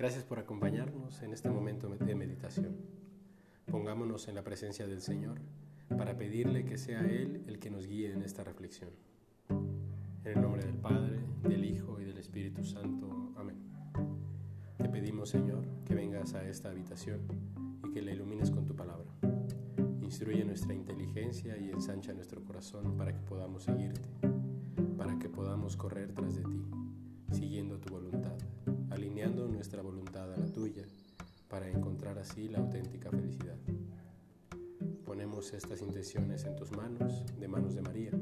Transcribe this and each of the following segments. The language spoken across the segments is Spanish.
Gracias por acompañarnos en este momento de meditación. Pongámonos en la presencia del Señor para pedirle que sea Él el que nos guíe en esta reflexión. En el nombre del Padre, del Hijo y del Espíritu Santo. Amén. Te pedimos, Señor, que vengas a esta habitación y que la ilumines con tu palabra. Instruye nuestra inteligencia y ensancha nuestro corazón para que podamos seguirte, para que podamos correr tras de ti, siguiendo tu voluntad, nuestra voluntad a la tuya, para encontrar así la auténtica felicidad. Ponemos estas intenciones en tus manos, de manos de María,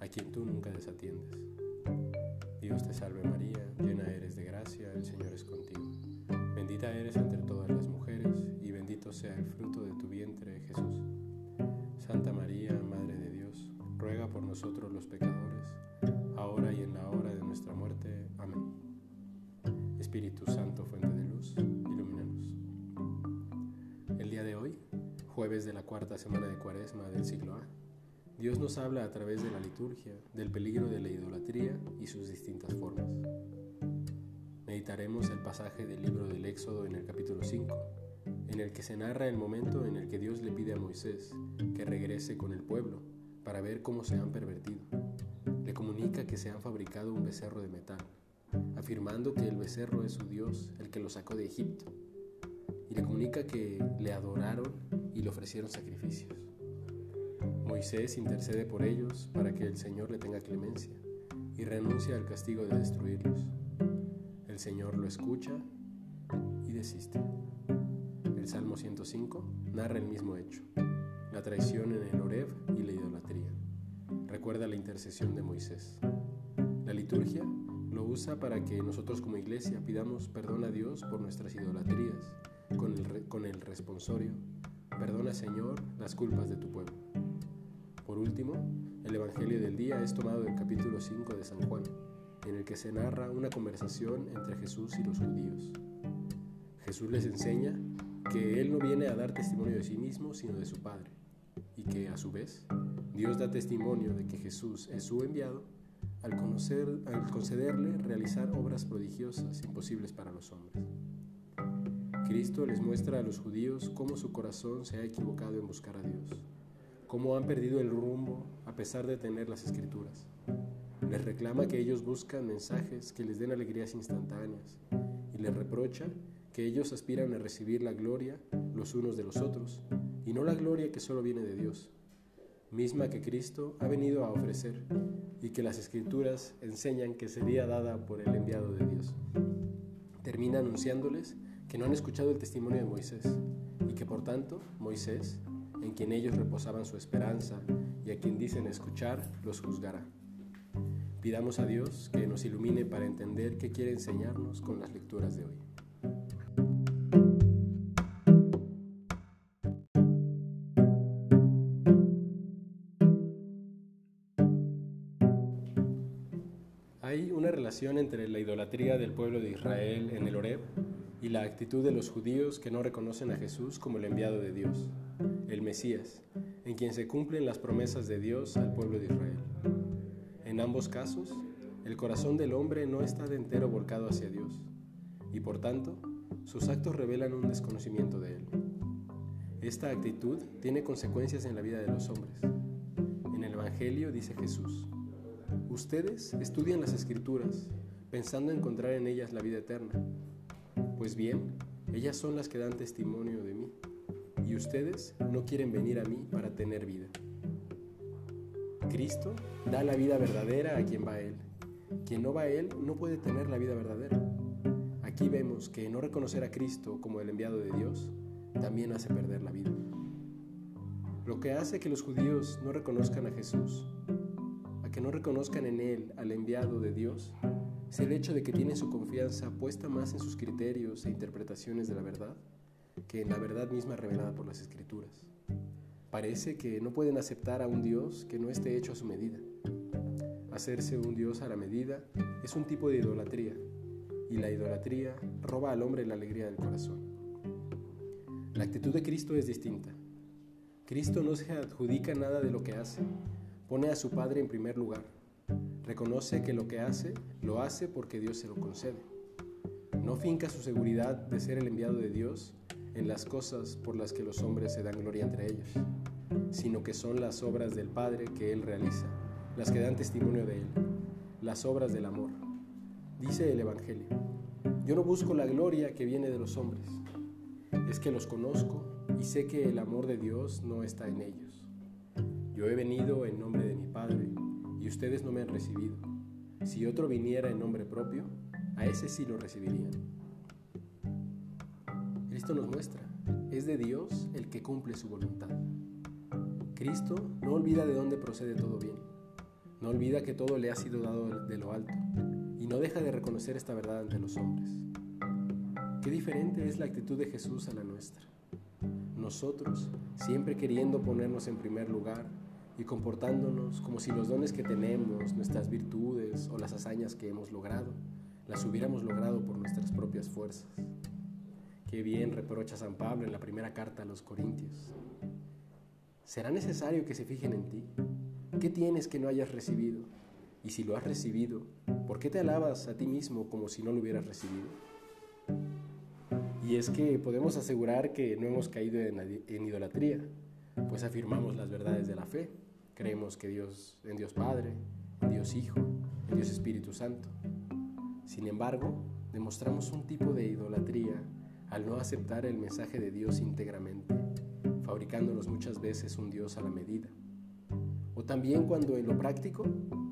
a quien tú nunca desatiendes. Dios te salve María, llena eres de gracia, el Señor es contigo. Bendita eres entre todas las mujeres y bendito sea el fruto de tu vientre, Jesús. Santa María, Madre de Dios, ruega por nosotros los pecadores, ahora y en la hora de nuestra muerte. Amén. Espíritu Santo, fuente de luz, ilumínanos. El día de hoy, jueves de la cuarta semana de Cuaresma del siglo A, Dios nos habla a través de la liturgia del peligro de la idolatría y sus distintas formas. Meditaremos el pasaje del libro del Éxodo en el capítulo 5, en el que se narra el momento en el que Dios le pide a Moisés que regrese con el pueblo para ver cómo se han pervertido. Le comunica que se han fabricado un becerro de metal, afirmando que el becerro es su Dios, el que lo sacó de Egipto, y le comunica que le adoraron y le ofrecieron sacrificios. Moisés intercede por ellos para que el Señor le tenga clemencia y renuncia al castigo de destruirlos. El Señor lo escucha y desiste. El Salmo 105 narra el mismo hecho, la traición en el Oreb y la idolatría. Recuerda la intercesión de Moisés. Para que nosotros como iglesia pidamos perdón a Dios por nuestras idolatrías, con el, con el responsorio, perdona Señor las culpas de tu pueblo. Por último, el Evangelio del día es tomado del capítulo 5 de San Juan, en el que se narra una conversación entre Jesús y los judíos. Jesús les enseña que Él no viene a dar testimonio de sí mismo, sino de su Padre, y que a su vez Dios da testimonio de que Jesús es su enviado al, conocer, al concederle realizar obras prodigiosas imposibles para los hombres. Cristo les muestra a los judíos cómo su corazón se ha equivocado en buscar a Dios cómo han perdido el rumbo a pesar de tener las escrituras. Les reclama que ellos buscan mensajes que les den alegrías instantáneas y les reprocha que ellos aspiran a recibir la gloria los unos de los otros y no la gloria que solo viene de Dios, misma que Cristo ha venido a ofrecer y que las escrituras enseñan que sería dada por el enviado de Dios. Termina anunciándoles que no han escuchado el testimonio de Moisés y que por tanto Moisés en quien ellos reposaban su esperanza y a quien dicen escuchar, los juzgará. Pidamos a Dios que nos ilumine para entender qué quiere enseñarnos con las lecturas de hoy. Hay una relación entre la idolatría del pueblo de Israel en el Oreb y la actitud de los judíos que no reconocen a Jesús como el enviado de Dios el Mesías, en quien se cumplen las promesas de Dios al pueblo de Israel. En ambos casos, el corazón del hombre no está de entero volcado hacia Dios, y por tanto, sus actos revelan un desconocimiento de Él. Esta actitud tiene consecuencias en la vida de los hombres. En el Evangelio dice Jesús, Ustedes estudian las escrituras pensando encontrar en ellas la vida eterna. Pues bien, ellas son las que dan testimonio de mí y ustedes no quieren venir a mí para tener vida. Cristo da la vida verdadera a quien va a Él. Quien no va a Él no puede tener la vida verdadera. Aquí vemos que no reconocer a Cristo como el enviado de Dios también hace perder la vida. Lo que hace que los judíos no reconozcan a Jesús, que no reconozcan en Él al enviado de Dios, es el hecho de que tienen su confianza puesta más en sus criterios e interpretaciones de la verdad que en la verdad misma revelada por las escrituras. Parece que no pueden aceptar a un Dios que no esté hecho a su medida. Hacerse un Dios a la medida es un tipo de idolatría, y la idolatría roba al hombre la alegría del corazón. La actitud de Cristo es distinta. Cristo no se adjudica nada de lo que hace, pone a su Padre en primer lugar, reconoce que lo que hace lo hace porque Dios se lo concede. No finca su seguridad de ser el enviado de Dios en las cosas por las que los hombres se dan gloria entre ellos, sino que son las obras del Padre que Él realiza, las que dan testimonio de Él, las obras del amor. Dice el Evangelio, yo no busco la gloria que viene de los hombres, es que los conozco y sé que el amor de Dios no está en ellos. Yo he venido en nombre de mi Padre y ustedes no me han recibido. Si otro viniera en nombre propio, a ese sí lo recibirían. Cristo nos muestra, es de Dios el que cumple su voluntad. Cristo no olvida de dónde procede todo bien, no olvida que todo le ha sido dado de lo alto y no deja de reconocer esta verdad ante los hombres. Qué diferente es la actitud de Jesús a la nuestra. Nosotros, siempre queriendo ponernos en primer lugar y comportándonos como si los dones que tenemos, nuestras virtudes o las hazañas que hemos logrado, las hubiéramos logrado por nuestras propias fuerzas. Qué bien reprocha San Pablo en la primera carta a los Corintios. ¿Será necesario que se fijen en ti? ¿Qué tienes que no hayas recibido? Y si lo has recibido, ¿por qué te alabas a ti mismo como si no lo hubieras recibido? Y es que podemos asegurar que no hemos caído en, idolatría, pues afirmamos las verdades de la fe. Creemos que Dios, en Dios Padre, Dios Hijo, Dios Espíritu Santo. Sin embargo, demostramos un tipo de idolatría al no aceptar el mensaje de Dios íntegramente, fabricándonos muchas veces un Dios a la medida. O también cuando en lo práctico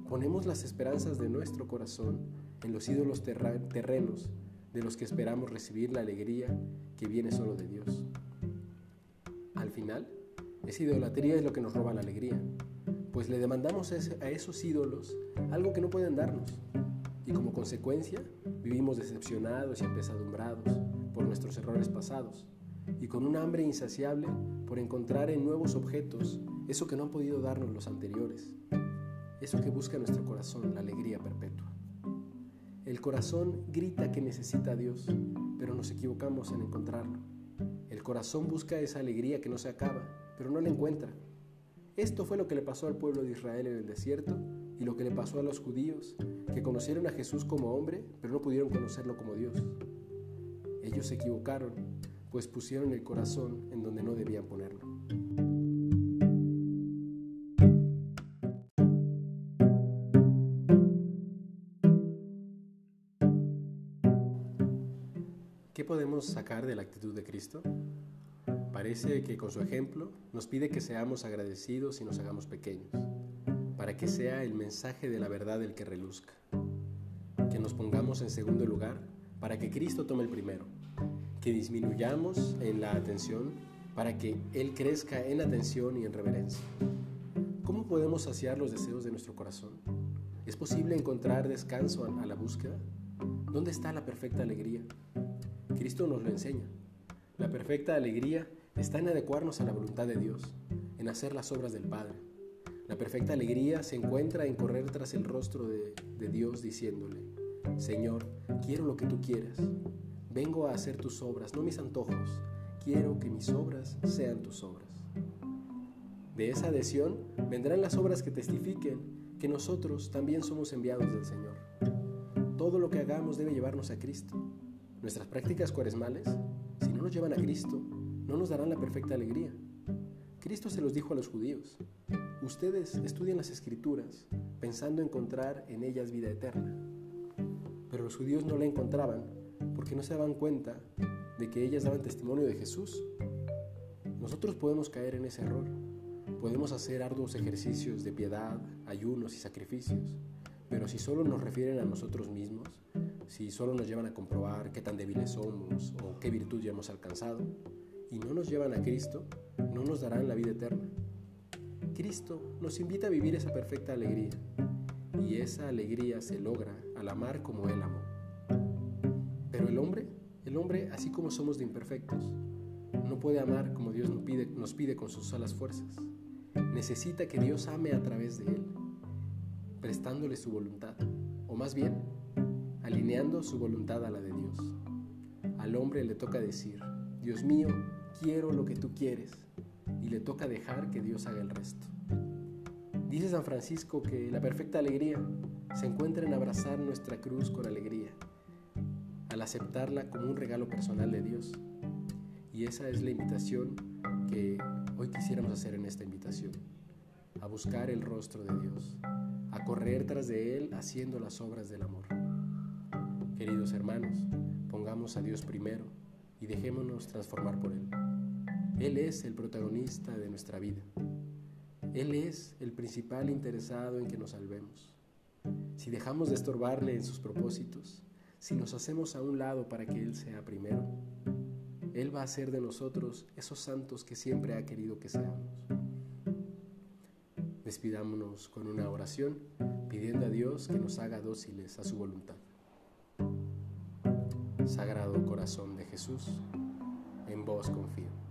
ponemos las esperanzas de nuestro corazón en los ídolos terrenos de los que esperamos recibir la alegría que viene solo de Dios. Al final, esa idolatría es lo que nos roba la alegría, pues le demandamos a esos ídolos algo que no pueden darnos, y como consecuencia vivimos decepcionados y apesadumbrados por nuestros errores pasados, y con un hambre insaciable por encontrar en nuevos objetos eso que no han podido darnos los anteriores, eso que busca nuestro corazón, la alegría perpetua. El corazón grita que necesita a Dios, pero nos equivocamos en encontrarlo. El corazón busca esa alegría que no se acaba, pero no la encuentra. Esto fue lo que le pasó al pueblo de Israel en el desierto y lo que le pasó a los judíos, que conocieron a Jesús como hombre, pero no pudieron conocerlo como Dios. Ellos se equivocaron, pues pusieron el corazón en donde no debían ponerlo. ¿Qué podemos sacar de la actitud de Cristo? Parece que con su ejemplo nos pide que seamos agradecidos y nos hagamos pequeños, para que sea el mensaje de la verdad el que reluzca. Que nos pongamos en segundo lugar para que Cristo tome el primero. Que disminuyamos en la atención para que Él crezca en atención y en reverencia. ¿Cómo podemos saciar los deseos de nuestro corazón? ¿Es posible encontrar descanso a la búsqueda? ¿Dónde está la perfecta alegría? Cristo nos lo enseña. La perfecta alegría está en adecuarnos a la voluntad de Dios, en hacer las obras del Padre. La perfecta alegría se encuentra en correr tras el rostro de, Dios diciéndole, Señor, quiero lo que tú quieras. Vengo a hacer tus obras, no mis antojos. Quiero que mis obras sean tus obras. De esa adhesión vendrán las obras que testifiquen que nosotros también somos enviados del Señor. Todo lo que hagamos debe llevarnos a Cristo. Nuestras prácticas cuaresmales, si no nos llevan a Cristo, no nos darán la perfecta alegría. Cristo se los dijo a los judíos, ustedes estudian las escrituras pensando encontrar en ellas vida eterna. Pero los judíos no la encontraban porque no se daban cuenta de que ellas daban testimonio de Jesús. Nosotros podemos caer en ese error. Podemos hacer arduos ejercicios de piedad, ayunos y sacrificios, pero si solo nos refieren a nosotros mismos, si solo nos llevan a comprobar qué tan débiles somos o qué virtud ya hemos alcanzado, y no nos llevan a Cristo, no nos darán la vida eterna. Cristo nos invita a vivir esa perfecta alegría, y esa alegría se logra al amar como Él amó. Pero el hombre, el hombre, así como somos de imperfectos, no puede amar como Dios nos pide, con sus solas fuerzas. Necesita que Dios ame a través de Él, prestándole su voluntad, o más bien, alineando su voluntad a la de Dios. Al hombre le toca decir, Dios mío, quiero lo que tú quieres, y le toca dejar que Dios haga el resto. Dice San Francisco que la perfecta alegría se encuentra en abrazar nuestra cruz con alegría. Al aceptarla como un regalo personal de Dios. Y esa es la invitación que hoy quisiéramos hacer en esta invitación, a buscar el rostro de Dios, a correr tras de Él haciendo las obras del amor. Queridos hermanos, pongamos a Dios primero y dejémonos transformar por Él. Él es el protagonista de nuestra vida. Él es el principal interesado en que nos salvemos. Si dejamos de estorbarle en sus propósitos, si nos hacemos a un lado para que Él sea primero, Él va a ser de nosotros esos santos que siempre ha querido que seamos. Despidámonos con una oración pidiendo a Dios que nos haga dóciles a su voluntad. Sagrado Corazón de Jesús, en vos confío.